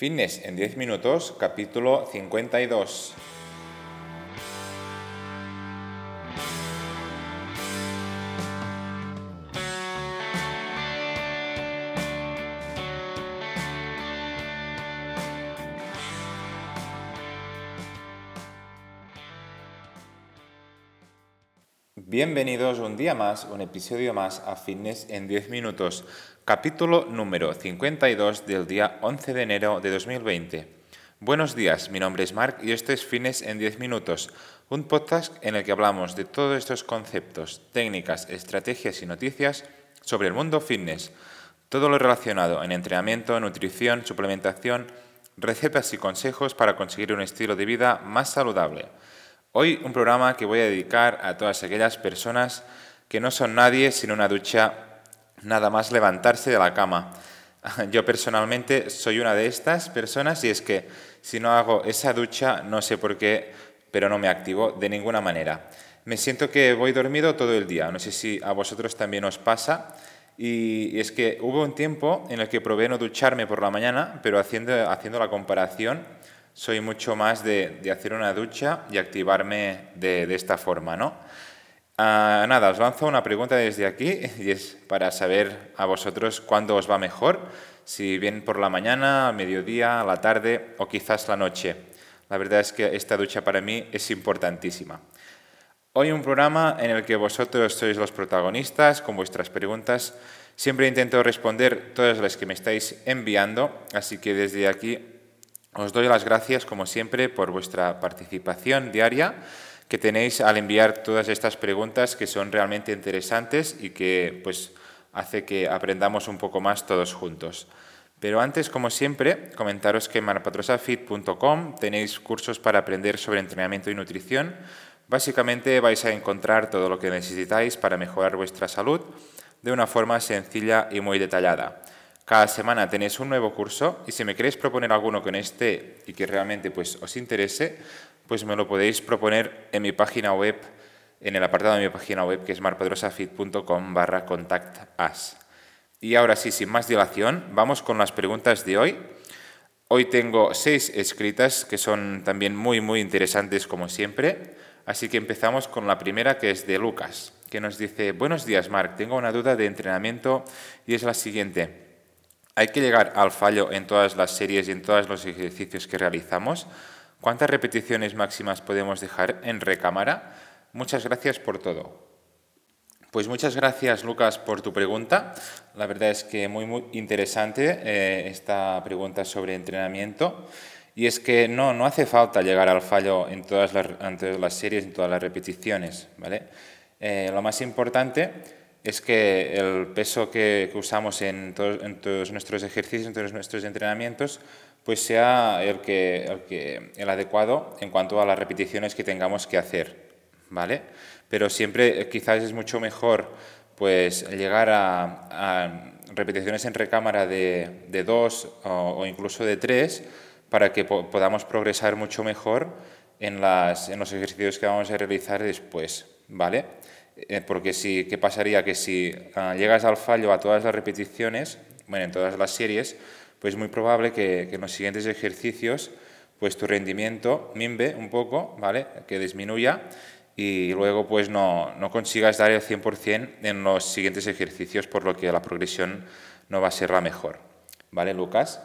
Fitness en 10 minutos, capítulo 52. Bienvenidos un día más, un episodio más a Fitness en 10 minutos, capítulo número 52 del día 11 de enero de 2020. Buenos días, mi nombre es Mark y esto es Fitness en 10 minutos, un podcast en el que hablamos de todos estos conceptos, técnicas, estrategias y noticias sobre el mundo fitness, todo lo relacionado en entrenamiento, nutrición, suplementación, recetas y consejos para conseguir un estilo de vida más saludable. Hoy un programa que voy a dedicar a todas aquellas personas que no son nadie sin una ducha nada más levantarse de la cama. Yo personalmente soy una de estas personas y es que si no hago esa ducha no sé por qué, pero no me activo de ninguna manera. Me siento que voy dormido todo el día, no sé si a vosotros también os pasa. Y es que hubo un tiempo en el que probé no ducharme por la mañana, pero haciendo, haciendo la comparación, soy mucho más de, hacer una ducha y activarme de, esta forma, ¿no? Ah, nada, os lanzo una pregunta desde aquí y es para saber a vosotros cuándo os va mejor, si bien por la mañana, al mediodía, a la tarde o quizás la noche. La verdad es que esta ducha para mí es importantísima. Hoy un programa en el que vosotros sois los protagonistas con vuestras preguntas. Siempre intento responder todas las que me estáis enviando, así que desde aquí os doy las gracias, como siempre, por vuestra participación diaria que tenéis al enviar todas estas preguntas que son realmente interesantes y que pues, hace que aprendamos un poco más todos juntos. Pero antes, como siempre, comentaros que en marpatrosafit.com tenéis cursos para aprender sobre entrenamiento y nutrición. Básicamente vais a encontrar todo lo que necesitáis para mejorar vuestra salud de una forma sencilla y muy detallada. Cada semana tenéis un nuevo curso y si me queréis proponer alguno con este y que realmente pues, os interese, pues me lo podéis proponer en mi página web, en el apartado de mi página web que es marpadrosafit.com barra contact Y ahora sí, sin más dilación, vamos con las preguntas de hoy. Hoy tengo seis escritas que son también muy, muy interesantes como siempre. Así que empezamos con la primera que es de Lucas, que nos dice, buenos días Marc, tengo una duda de entrenamiento y es la siguiente. Hay que llegar al fallo en todas las series y en todos los ejercicios que realizamos. ¿Cuántas repeticiones máximas podemos dejar en recámara? Muchas gracias por todo. Pues muchas gracias, Lucas, por tu pregunta. La verdad es que muy, muy interesante eh, esta pregunta sobre entrenamiento. Y es que no, no hace falta llegar al fallo en todas las, en todas las series, en todas las repeticiones. ¿vale? Eh, lo más importante es que el peso que, usamos en, todos nuestros ejercicios, en todos nuestros entrenamientos, pues sea el, que, el, que, el adecuado en cuanto a las repeticiones que tengamos que hacer, ¿vale? Pero siempre eh, quizás es mucho mejor pues llegar a, repeticiones en recámara de, de dos o, incluso de tres para que podamos progresar mucho mejor en, las, en los ejercicios que vamos a realizar después, ¿vale? Eh, porque si, ¿qué pasaría? Que si ah, llegas al fallo a todas las repeticiones, bueno, en todas las series, pues es muy probable que, en los siguientes ejercicios pues tu rendimiento mimbe un poco, ¿vale? Que disminuya y luego pues no, no consigas dar el 100% en los siguientes ejercicios, por lo que la progresión no va a ser la mejor. ¿Vale, Lucas?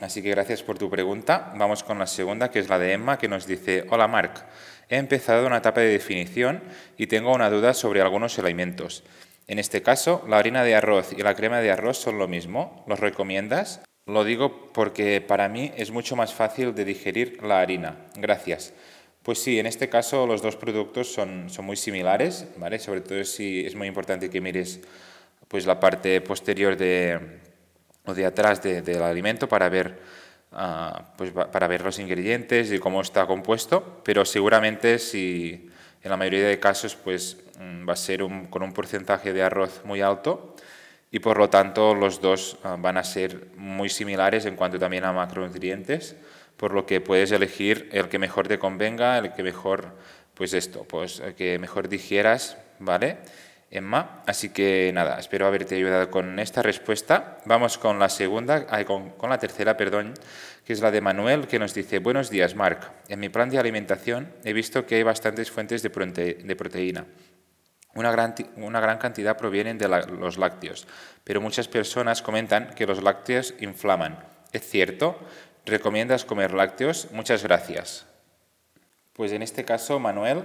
Así que gracias por tu pregunta. Vamos con la segunda, que es la de Emma, que nos dice, hola Marc, he empezado una etapa de definición y tengo una duda sobre algunos alimentos. En este caso, la harina de arroz y la crema de arroz son lo mismo. ¿Los recomiendas? Lo digo porque para mí es mucho más fácil de digerir la harina. Gracias. Pues sí, en este caso los dos productos son, son muy similares, ¿vale? Sobre todo si es muy importante que mires pues, la parte posterior de, de atrás del alimento para ver Ah, pues para ver los ingredientes y cómo está compuesto, pero seguramente si en la mayoría de casos pues mm, va a ser con un porcentaje de arroz muy alto y por lo tanto los dos ah, van a ser muy similares en cuanto también a macronutrientes, por lo que puedes elegir el que mejor te convenga, el que mejor pues esto, pues el que mejor digieras, ¿vale? Emma. Así que nada, espero haberte ayudado con esta respuesta. Vamos con la segunda, con, con, la tercera, perdón, que es la de Manuel, que nos dice, buenos días, Marc. En mi plan de alimentación he visto que hay bastantes fuentes de, prote de proteína. Una gran, cantidad provienen de los lácteos, pero muchas personas comentan que los lácteos inflaman. ¿Es cierto? ¿Recomiendas comer lácteos? Muchas gracias. Pues en este caso, Manuel,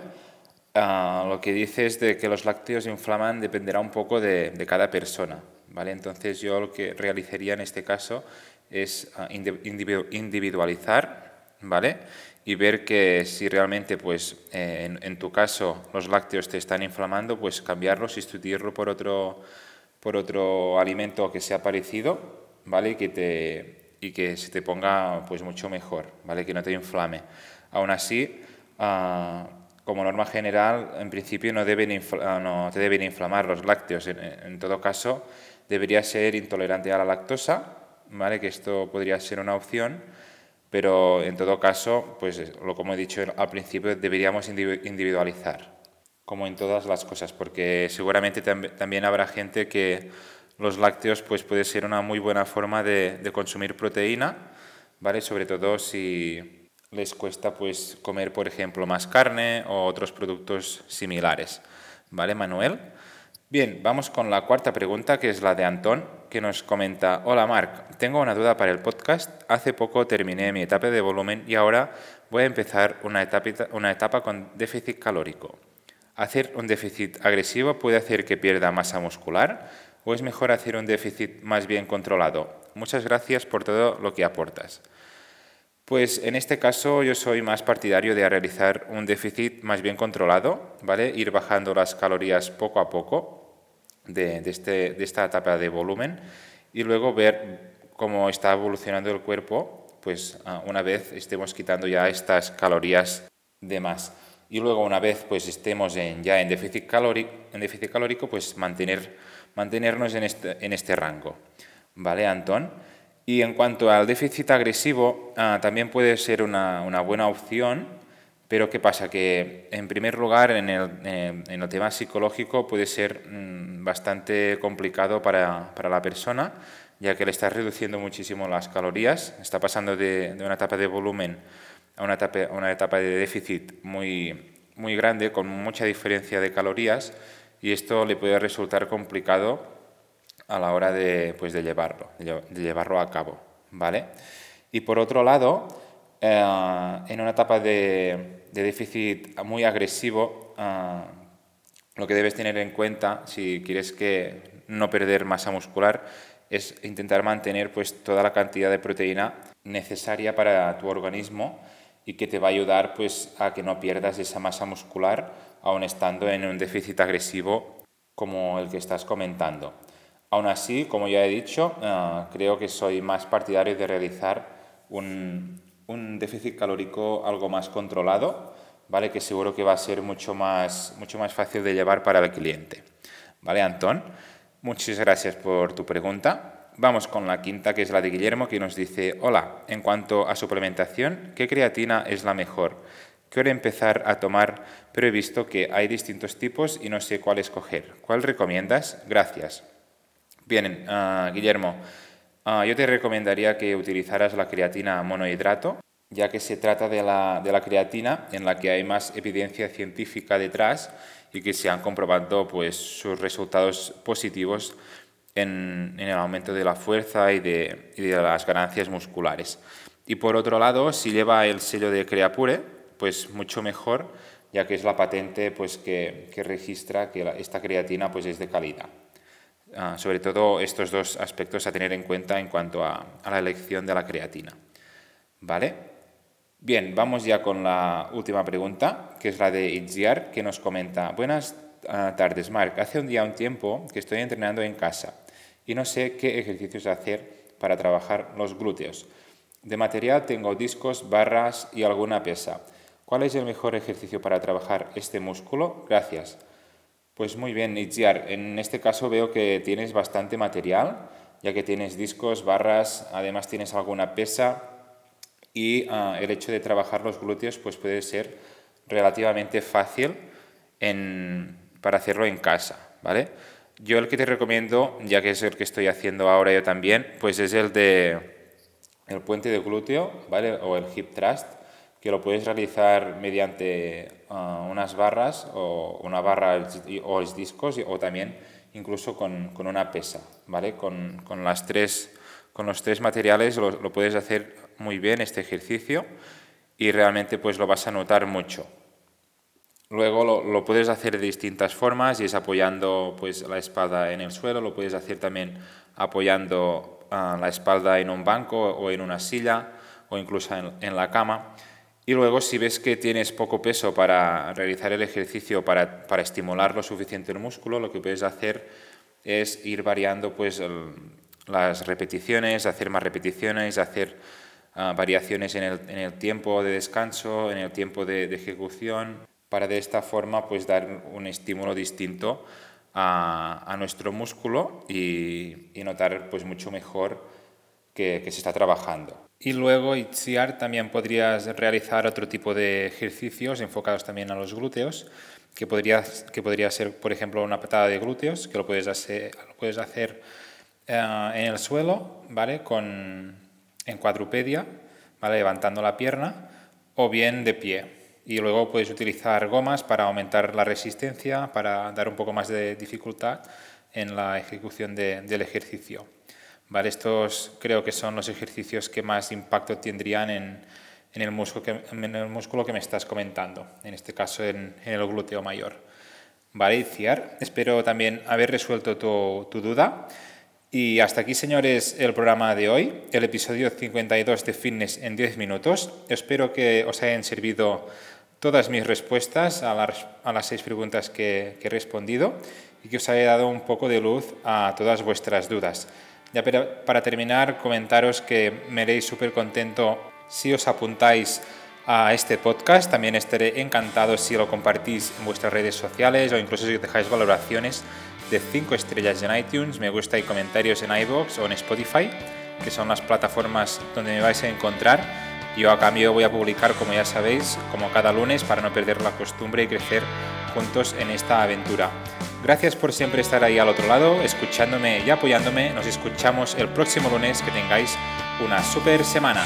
uh, lo que dice es de que los lácteos inflaman dependerá un poco de, de, cada persona. ¿vale? Entonces yo lo que realizaría en este caso es uh, individualizar ¿vale? y ver que si realmente pues, eh, en, en, tu caso los lácteos te están inflamando, pues cambiarlo, sustituirlo por otro, por otro alimento que sea parecido ¿vale? y, que te, y que se te ponga pues, mucho mejor, ¿vale? que no te inflame. Aún así, uh, como norma general, en principio no, deben ah, no te deben inflamar los lácteos. En, en, todo caso, debería ser intolerante a la lactosa, ¿vale? que esto podría ser una opción, pero en todo caso, pues lo como he dicho al principio, deberíamos individualizar, como en todas las cosas, porque seguramente tam también habrá gente que los lácteos pues puede ser una muy buena forma de, de consumir proteína, ¿vale? sobre todo si les cuesta pues comer, por ejemplo, más carne o otros productos similares. ¿Vale, Manuel? Bien, vamos con la cuarta pregunta, que es la de Antón, que nos comenta, hola Marc, tengo una duda para el podcast. Hace poco terminé mi etapa de volumen y ahora voy a empezar una etapa, una etapa con déficit calórico. ¿Hacer un déficit agresivo puede hacer que pierda masa muscular o es mejor hacer un déficit más bien controlado? Muchas gracias por todo lo que aportas. Pues en este caso yo soy más partidario de realizar un déficit más bien controlado, ¿vale? Ir bajando las calorías poco a poco de, de, este, de esta etapa de volumen y luego ver cómo está evolucionando el cuerpo, pues ah, una vez estemos quitando ya estas calorías de más. Y luego una vez pues estemos en, ya en déficit, calórico, en déficit calórico, pues mantener, mantenernos en este, en este rango. ¿Vale, Antón? Y en cuanto al déficit agresivo, ah, también puede ser una, una, buena opción, pero ¿qué pasa? Que en primer lugar, en el, en el tema psicológico puede ser mmm, bastante complicado para, para, la persona, ya que le está reduciendo muchísimo las calorías, está pasando de, de una etapa de volumen a una etapa, a una etapa de déficit muy, muy grande, con mucha diferencia de calorías, y esto le puede resultar complicado a la hora de, pues, de, llevarlo, de llevarlo a cabo. ¿vale? Y por otro lado, eh, en una etapa de, de, déficit muy agresivo, eh, lo que debes tener en cuenta si quieres que no perder masa muscular es intentar mantener pues, toda la cantidad de proteína necesaria para tu organismo y que te va a ayudar pues, a que no pierdas esa masa muscular aun estando en un déficit agresivo como el que estás comentando. Aún así, como ya he dicho, uh, creo que soy más partidario de realizar un, un, déficit calórico algo más controlado, ¿vale? que seguro que va a ser mucho más, mucho más fácil de llevar para el cliente. ¿Vale, Antón? Muchas gracias por tu pregunta. Vamos con la quinta, que es la de Guillermo, que nos dice, hola, en cuanto a suplementación, ¿qué creatina es la mejor? Quiero empezar a tomar, pero he visto que hay distintos tipos y no sé cuál escoger. ¿Cuál recomiendas? Gracias. Bien, uh, Guillermo, uh, yo te recomendaría que utilizaras la creatina monohidrato, ya que se trata de la, creatina en la que hay más evidencia científica detrás y que se han comprobado pues, sus resultados positivos en, el aumento de la fuerza y de, las ganancias musculares. Y por otro lado, si lleva el sello de Creapure, pues mucho mejor, ya que es la patente pues, que, registra que esta creatina pues, es de calidad. Uh, sobre todo estos dos aspectos a tener en cuenta en cuanto a, la elección de la creatina. ¿Vale? Bien, vamos ya con la última pregunta, que es la de Itziar, que nos comenta, buenas uh, tardes, Marc. Hace un día, un tiempo, que estoy entrenando en casa y no sé qué ejercicios hacer para trabajar los glúteos. De material tengo discos, barras y alguna pesa. ¿Cuál es el mejor ejercicio para trabajar este músculo? Gracias. Pues muy bien, Itziar. En este caso veo que tienes bastante material, ya que tienes discos, barras, además tienes alguna pesa y uh, el hecho de trabajar los glúteos pues puede ser relativamente fácil en, para hacerlo en casa. ¿vale? Yo el que te recomiendo, ya que es el que estoy haciendo ahora yo también, pues es el de el puente de glúteo, ¿vale? O el hip thrust, que lo puedes realizar mediante ah, unas barras o una barra o discos o también incluso con, con una pesa, ¿vale? Con, con, las tres, con los tres materiales lo, lo puedes hacer muy bien este ejercicio y realmente pues lo vas a notar mucho. Luego lo, puedes hacer de distintas formas y es apoyando pues, la espalda en el suelo, lo puedes hacer también apoyando ah, la espalda en un banco o en una silla o incluso en, la cama. Y luego si ves que tienes poco peso para realizar el ejercicio, para, para estimular lo suficiente el músculo, lo que puedes hacer es ir variando pues, las repeticiones, hacer más repeticiones, hacer ah, variaciones en el, en el, tiempo de descanso, en el tiempo de, de ejecución para de esta forma pues dar un estímulo distinto a, nuestro músculo y, notar pues mucho mejor que, se está trabajando. Y luego, Itziar, también podrías realizar otro tipo de ejercicios enfocados también a los glúteos, que podría, que podría ser, por ejemplo, una patada de glúteos, que lo puedes hacer, lo puedes hacer eh, en el suelo, ¿vale? Con, en cuadrupedia, ¿vale? levantando la pierna, o bien de pie y luego puedes utilizar gomas para aumentar la resistencia, para dar un poco más de dificultad en la ejecución del ejercicio. Vale, estos creo que son los ejercicios que más impacto tendrían en, en, el, músculo que, en el músculo que me estás comentando, en este caso en, el glúteo mayor. Vale, Iciar, espero también haber resuelto tu, tu duda. Y hasta aquí, señores, el programa de hoy, el episodio 52 de Fitness en 10 minutos. Espero que os hayan servido todas mis respuestas a las, a las seis preguntas que, he respondido y que os haya dado un poco de luz a todas vuestras dudas. Ya para, terminar, comentaros que me haréis súper contento si os apuntáis a este podcast. También estaré encantado si lo compartís en vuestras redes sociales o incluso si dejáis valoraciones de 5 estrellas en iTunes, me gusta y comentarios en iVoox o en Spotify, que son las plataformas donde me vais a encontrar yo a cambio voy a publicar, como ya sabéis, como cada lunes para no perder la costumbre y crecer juntos en esta aventura. Gracias por siempre estar ahí al otro lado, escuchándome y apoyándome. Nos escuchamos el próximo lunes. Que tengáis una super semana.